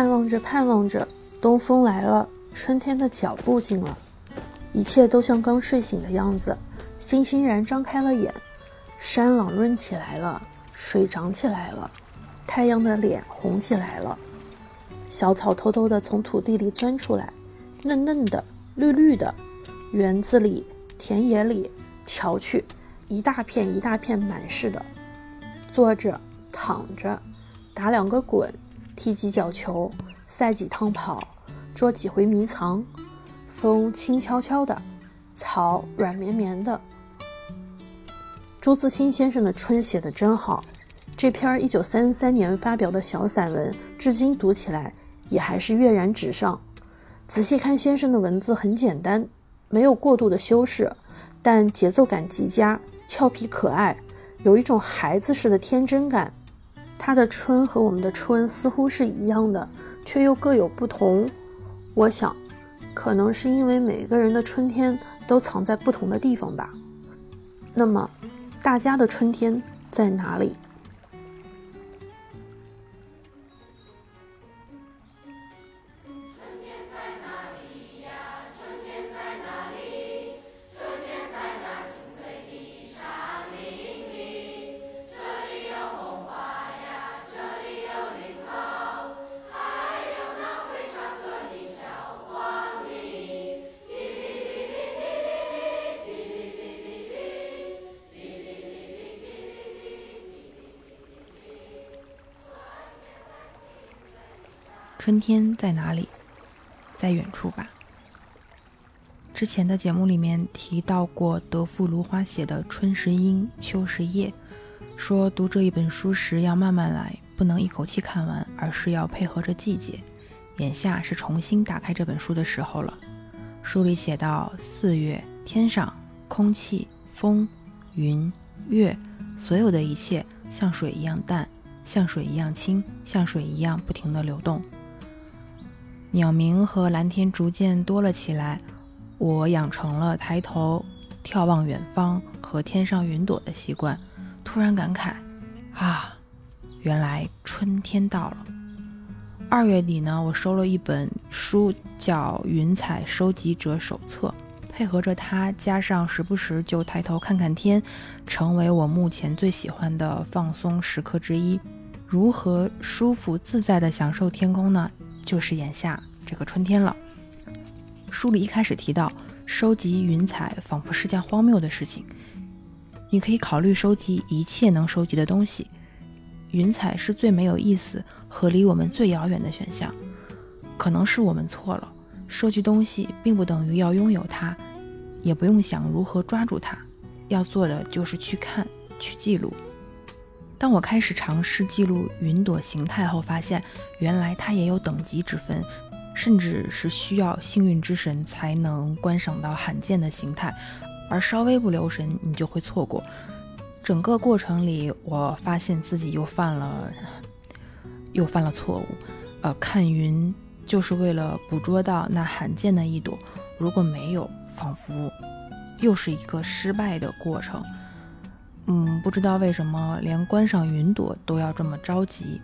盼望着，盼望着，东风来了，春天的脚步近了，一切都像刚睡醒的样子，欣欣然张开了眼，山朗润起来了，水涨起来了，太阳的脸红起来了，小草偷偷地从土地里钻出来，嫩嫩的，绿绿的，园子里、田野里，瞧去，一大片一大片满是的，坐着，躺着，打两个滚。踢几脚球，赛几趟跑，捉几回迷藏。风轻悄悄的，草软绵绵的。朱自清先生的春写得真好，这篇一九三三年发表的小散文，至今读起来也还是跃然纸上。仔细看先生的文字很简单，没有过度的修饰，但节奏感极佳，俏皮可爱，有一种孩子似的天真感。它的春和我们的春似乎是一样的，却又各有不同。我想，可能是因为每个人的春天都藏在不同的地方吧。那么，大家的春天在哪里？春天在哪里？在远处吧。之前的节目里面提到过德富芦花写的《春时阴，秋时夜》，说读这一本书时要慢慢来，不能一口气看完，而是要配合着季节。眼下是重新打开这本书的时候了。书里写到，四月天上空气、风、云、月，所有的一切像水一样淡，像水一样清，像水一样不停地流动。鸟鸣和蓝天逐渐多了起来，我养成了抬头眺望远方和天上云朵的习惯。突然感慨，啊，原来春天到了。二月底呢，我收了一本书，叫《云彩收集者手册》，配合着它，加上时不时就抬头看看天，成为我目前最喜欢的放松时刻之一。如何舒服自在地享受天空呢？就是眼下这个春天了。书里一开始提到，收集云彩仿佛是件荒谬的事情。你可以考虑收集一切能收集的东西，云彩是最没有意思和离我们最遥远的选项。可能是我们错了，收集东西并不等于要拥有它，也不用想如何抓住它，要做的就是去看，去记录。当我开始尝试记录云朵形态后，发现原来它也有等级之分，甚至是需要幸运之神才能观赏到罕见的形态，而稍微不留神，你就会错过。整个过程里，我发现自己又犯了又犯了错误。呃，看云就是为了捕捉到那罕见的一朵，如果没有，仿佛又是一个失败的过程。嗯，不知道为什么连观赏云朵都要这么着急。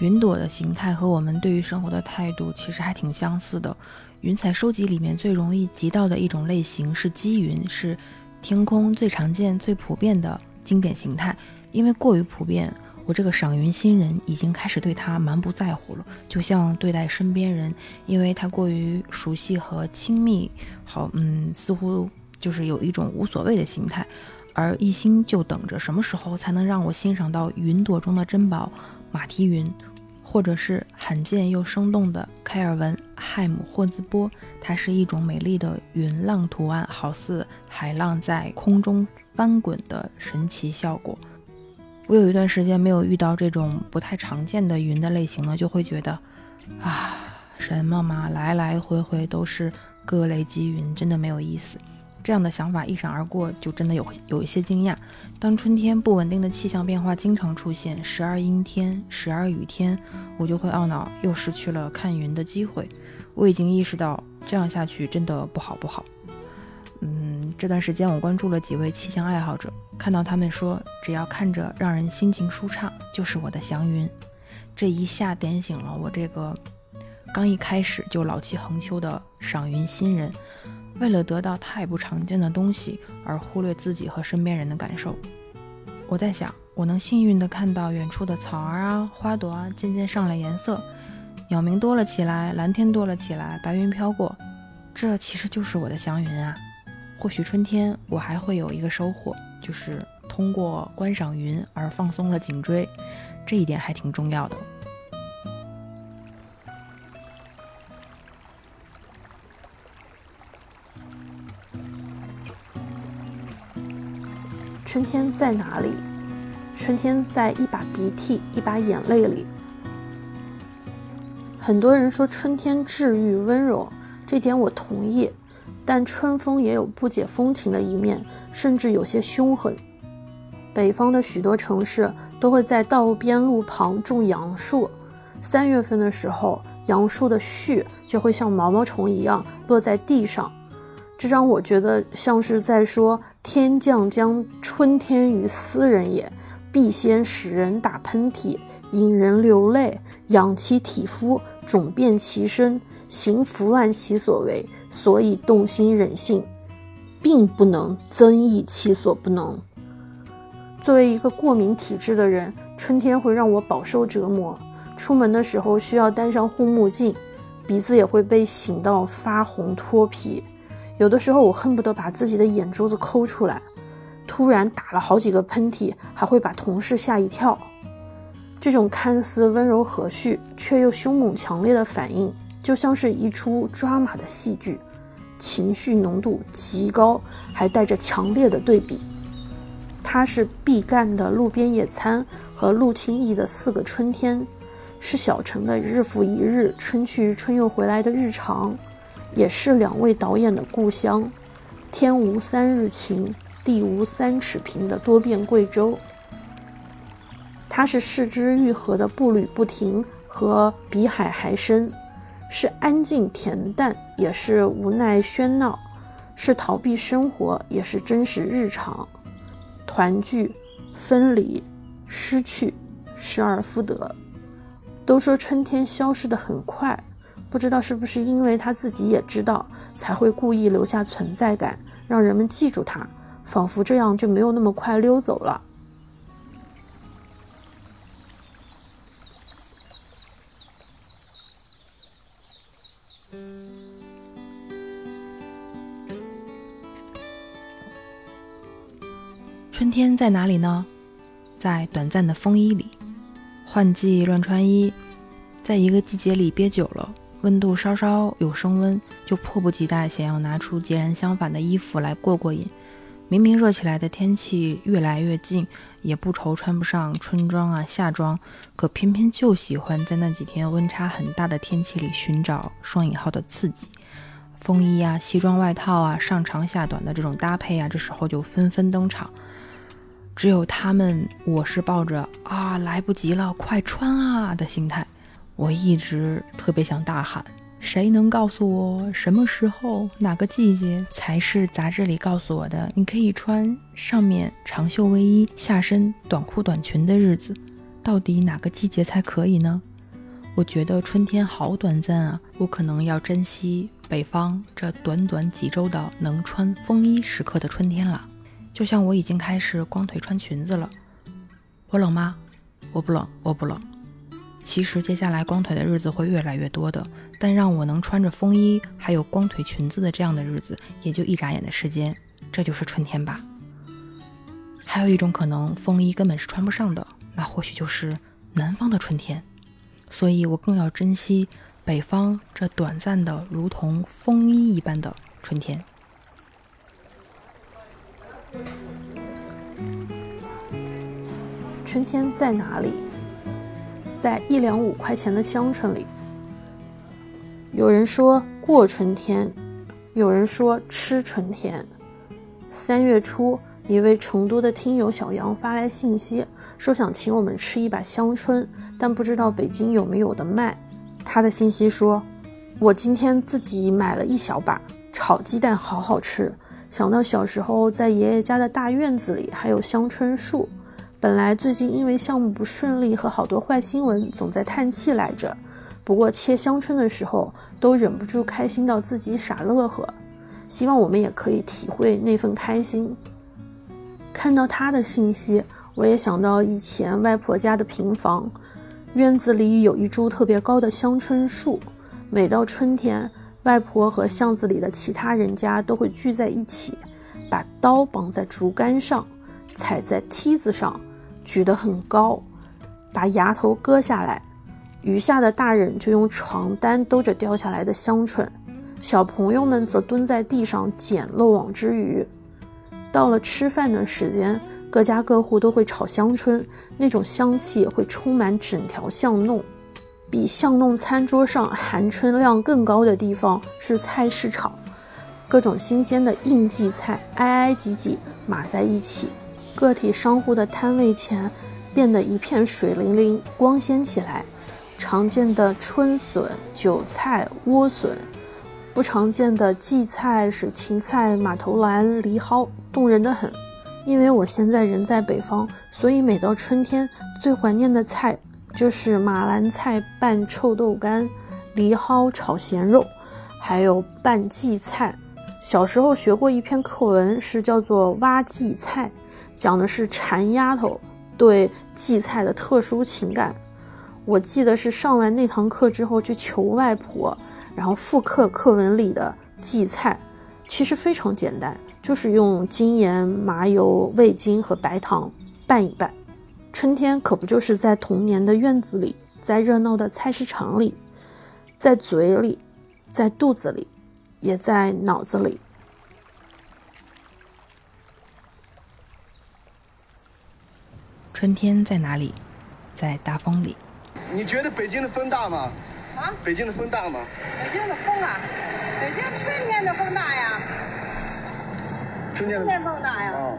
云朵的形态和我们对于生活的态度其实还挺相似的。云彩收集里面最容易集到的一种类型是积云，是天空最常见、最普遍的经典形态。因为过于普遍，我这个赏云新人已经开始对它蛮不在乎了，就像对待身边人，因为它过于熟悉和亲密，好，嗯，似乎就是有一种无所谓的心态。而一心就等着什么时候才能让我欣赏到云朵中的珍宝马蹄云，或者是罕见又生动的开尔文亥姆霍兹波。它是一种美丽的云浪图案，好似海浪在空中翻滚的神奇效果。我有一段时间没有遇到这种不太常见的云的类型了，就会觉得啊，什么嘛，来来回回都是各类积云，真的没有意思。这样的想法一闪而过，就真的有有一些惊讶。当春天不稳定的气象变化经常出现，时而阴天，时而雨天，我就会懊恼，又失去了看云的机会。我已经意识到，这样下去真的不好不好。嗯，这段时间我关注了几位气象爱好者，看到他们说，只要看着让人心情舒畅，就是我的祥云。这一下点醒了我这个刚一开始就老气横秋的赏云新人，为了得到太不常见的东西而忽略自己和身边人的感受。我在想，我能幸运地看到远处的草儿啊、花朵啊渐渐上了颜色，鸟鸣多了起来，蓝天多了起来，白云飘过，这其实就是我的祥云啊。或许春天我还会有一个收获，就是通过观赏云而放松了颈椎，这一点还挺重要的。春天在哪里？春天在一把鼻涕、一把眼泪里。很多人说春天治愈、温柔，这点我同意。但春风也有不解风情的一面，甚至有些凶狠。北方的许多城市都会在道边路旁种杨树，三月份的时候，杨树的絮就会像毛毛虫一样落在地上，这让我觉得像是在说：“天将将春天于斯人也，必先使人打喷嚏，引人流泪，养其体肤，肿变其身。”行拂乱其所为，所以动心忍性，并不能增益其所不能。作为一个过敏体质的人，春天会让我饱受折磨。出门的时候需要戴上护目镜，鼻子也会被醒到发红脱皮。有的时候我恨不得把自己的眼珠子抠出来。突然打了好几个喷嚏，还会把同事吓一跳。这种看似温柔和煦，却又凶猛强烈的反应。就像是一出抓马的戏剧，情绪浓度极高，还带着强烈的对比。它是毕赣的路边野餐和陆清义的四个春天，是小城的日复一日春去春又回来的日常，也是两位导演的故乡。天无三日晴，地无三尺平的多变贵州。它是四之愈合的步履不停和比海还深。是安静恬淡，也是无奈喧闹；是逃避生活，也是真实日常。团聚、分离、失去，失而复得。都说春天消失的很快，不知道是不是因为他自己也知道，才会故意留下存在感，让人们记住他，仿佛这样就没有那么快溜走了。春天在哪里呢？在短暂的风衣里。换季乱穿衣，在一个季节里憋久了，温度稍稍有升温，就迫不及待想要拿出截然相反的衣服来过过瘾。明明热起来的天气越来越近，也不愁穿不上春装啊夏装，可偏偏就喜欢在那几天温差很大的天气里寻找双引号的刺激。风衣啊、西装外套啊、上长下短的这种搭配啊，这时候就纷纷登场。只有他们，我是抱着啊来不及了，快穿啊的心态。我一直特别想大喊：谁能告诉我什么时候、哪个季节才是杂志里告诉我的你可以穿上面长袖卫衣、下身短裤短裙的日子？到底哪个季节才可以呢？我觉得春天好短暂啊，我可能要珍惜北方这短短几周的能穿风衣时刻的春天了。就像我已经开始光腿穿裙子了，我冷吗？我不冷，我不冷。其实接下来光腿的日子会越来越多的，但让我能穿着风衣还有光腿裙子的这样的日子，也就一眨眼的时间，这就是春天吧。还有一种可能，风衣根本是穿不上的，那或许就是南方的春天。所以我更要珍惜北方这短暂的如同风衣一般的春天。春天在哪里？在一两五块钱的香椿里。有人说过春天，有人说吃春天。三月初，一位成都的听友小杨发来信息，说想请我们吃一把香椿，但不知道北京有没有的卖。他的信息说：“我今天自己买了一小把，炒鸡蛋好好吃。想到小时候在爷爷家的大院子里还有香椿树。”本来最近因为项目不顺利和好多坏新闻，总在叹气来着。不过切香椿的时候，都忍不住开心到自己傻乐呵。希望我们也可以体会那份开心。看到他的信息，我也想到以前外婆家的平房，院子里有一株特别高的香椿树。每到春天，外婆和巷子里的其他人家都会聚在一起，把刀绑在竹竿上，踩在梯子上，举得很高，把芽头割下来。余下的大人就用床单兜着掉下来的香椿。小朋友们则蹲在地上捡漏网之鱼。到了吃饭的时间，各家各户都会炒香椿，那种香气会充满整条巷弄。比巷弄餐桌上含春量更高的地方是菜市场，各种新鲜的应季菜挨挨挤挤码在一起，个体商户的摊位前变得一片水灵灵、光鲜起来。常见的春笋、韭菜、莴笋。不常见的荠菜、水芹菜、马头兰、藜蒿，动人的很。因为我现在人在北方，所以每到春天，最怀念的菜就是马兰菜拌臭豆干、藜蒿炒咸肉，还有拌荠菜。小时候学过一篇课文，是叫做《挖荠菜》，讲的是馋丫头对荠菜的特殊情感。我记得是上完那堂课之后去求外婆。然后复刻课文里的荠菜，其实非常简单，就是用精盐、麻油、味精和白糖拌一拌。春天可不就是在童年的院子里，在热闹的菜市场里，在嘴里，在肚子里，也在脑子里。春天在哪里？在大风里。你觉得北京的风大吗？啊，北京的风大吗？北京的风啊，北京春天的风大呀，春天的风大呀。哦，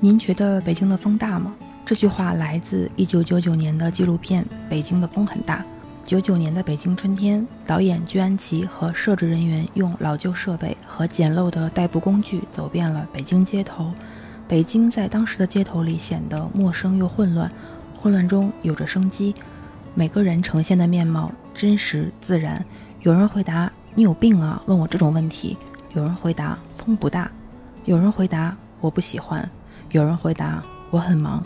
您觉得北京的风大吗？这句话来自一九九九年的纪录片《北京的风很大》。九九年的北京春天，导演居安琪和摄制人员用老旧设备和简陋的代步工具走遍了北京街头。北京在当时的街头里显得陌生又混乱，混乱中有着生机。每个人呈现的面貌真实自然。有人回答：“你有病啊，问我这种问题。”有人回答：“风不大。”有人回答：“我不喜欢。”有人回答：“我很忙。”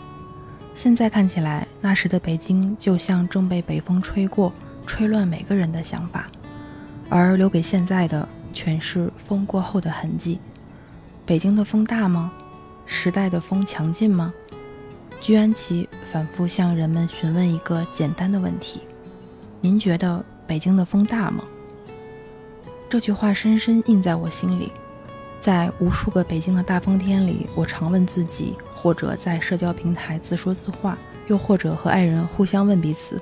现在看起来，那时的北京就像正被北风吹过，吹乱每个人的想法，而留给现在的全是风过后的痕迹。北京的风大吗？时代的风强劲吗？居安琪反复向人们询问一个简单的问题：“您觉得北京的风大吗？”这句话深深印在我心里。在无数个北京的大风天里，我常问自己，或者在社交平台自说自话，又或者和爱人互相问彼此：“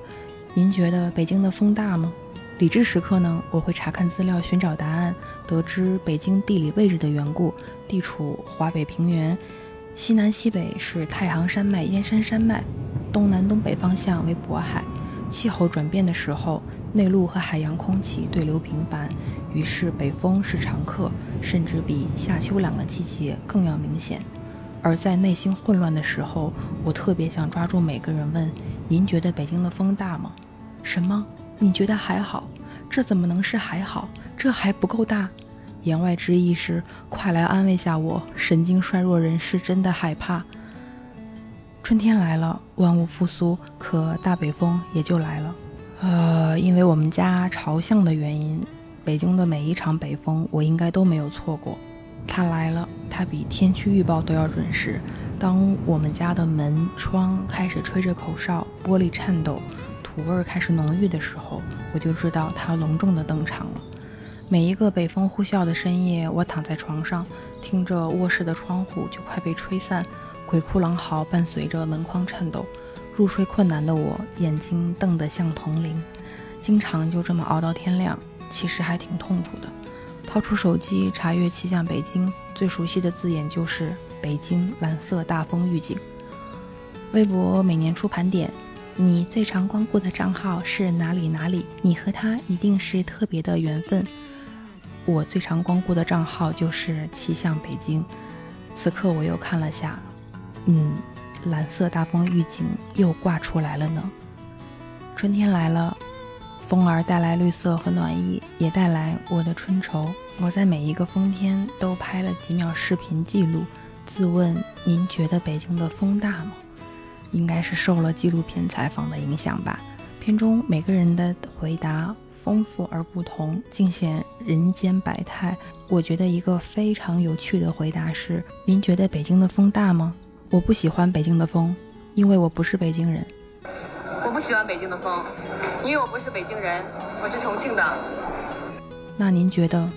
您觉得北京的风大吗？”理智时刻呢，我会查看资料，寻找答案，得知北京地理位置的缘故，地处华北平原。西南西北是太行山脉、燕山山脉，东南东北方向为渤海。气候转变的时候，内陆和海洋空气对流频繁，于是北风是常客，甚至比夏秋两个季节更要明显。而在内心混乱的时候，我特别想抓住每个人问：“您觉得北京的风大吗？”“什么？你觉得还好？这怎么能是还好？这还不够大。”言外之意是，快来安慰下我，神经衰弱人是真的害怕。春天来了，万物复苏，可大北风也就来了。呃，因为我们家朝向的原因，北京的每一场北风我应该都没有错过。它来了，它比天气预报都要准时。当我们家的门窗开始吹着口哨，玻璃颤抖，土味儿开始浓郁的时候，我就知道它隆重的登场了。每一个北风呼啸的深夜，我躺在床上，听着卧室的窗户就快被吹散，鬼哭狼嚎伴随着门框颤抖，入睡困难的我眼睛瞪得像铜铃，经常就这么熬到天亮，其实还挺痛苦的。掏出手机查阅气象北京，最熟悉的字眼就是北京蓝色大风预警。微博每年出盘点，你最常光顾的账号是哪里哪里？你和他一定是特别的缘分。我最常光顾的账号就是气象北京。此刻我又看了下，嗯，蓝色大风预警又挂出来了呢？春天来了，风儿带来绿色和暖意，也带来我的春愁。我在每一个风天都拍了几秒视频记录，自问：您觉得北京的风大吗？应该是受了纪录片采访的影响吧。片中每个人的回答丰富而不同，尽显人间百态。我觉得一个非常有趣的回答是：您觉得北京的风大吗？我不喜欢北京的风，因为我不是北京人。我不喜欢北京的风，因为我不是北京人，我是重庆的。那您觉得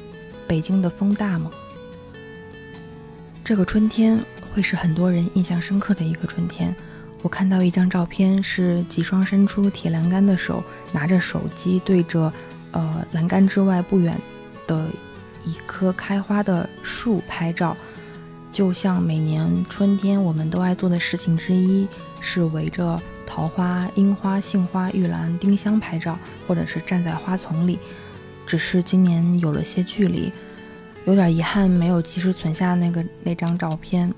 北京的风大吗？这个春天会是很多人印象深刻的一个春天。我看到一张照片，是几双伸出铁栏杆的手，拿着手机对着，呃，栏杆之外不远的一棵开花的树拍照，就像每年春天我们都爱做的事情之一，是围着桃花、樱花、杏花、玉兰、丁香拍照，或者是站在花丛里。只是今年有了些距离，有点遗憾，没有及时存下那个那张照片。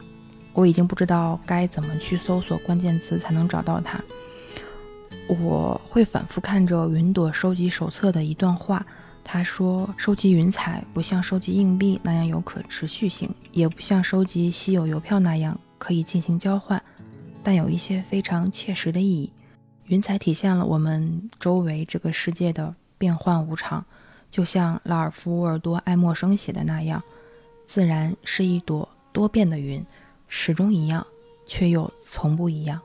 我已经不知道该怎么去搜索关键词才能找到它。我会反复看着云朵收集手册的一段话，他说：“收集云彩不像收集硬币那样有可持续性，也不像收集稀有邮票那样可以进行交换，但有一些非常切实的意义。云彩体现了我们周围这个世界的变幻无常，就像拉尔夫·沃尔多·爱默生写的那样，自然是一朵多变的云。”始终一样，却又从不一样。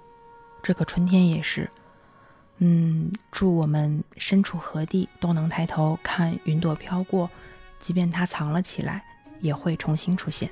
这个春天也是。嗯，祝我们身处何地都能抬头看云朵飘过，即便它藏了起来，也会重新出现。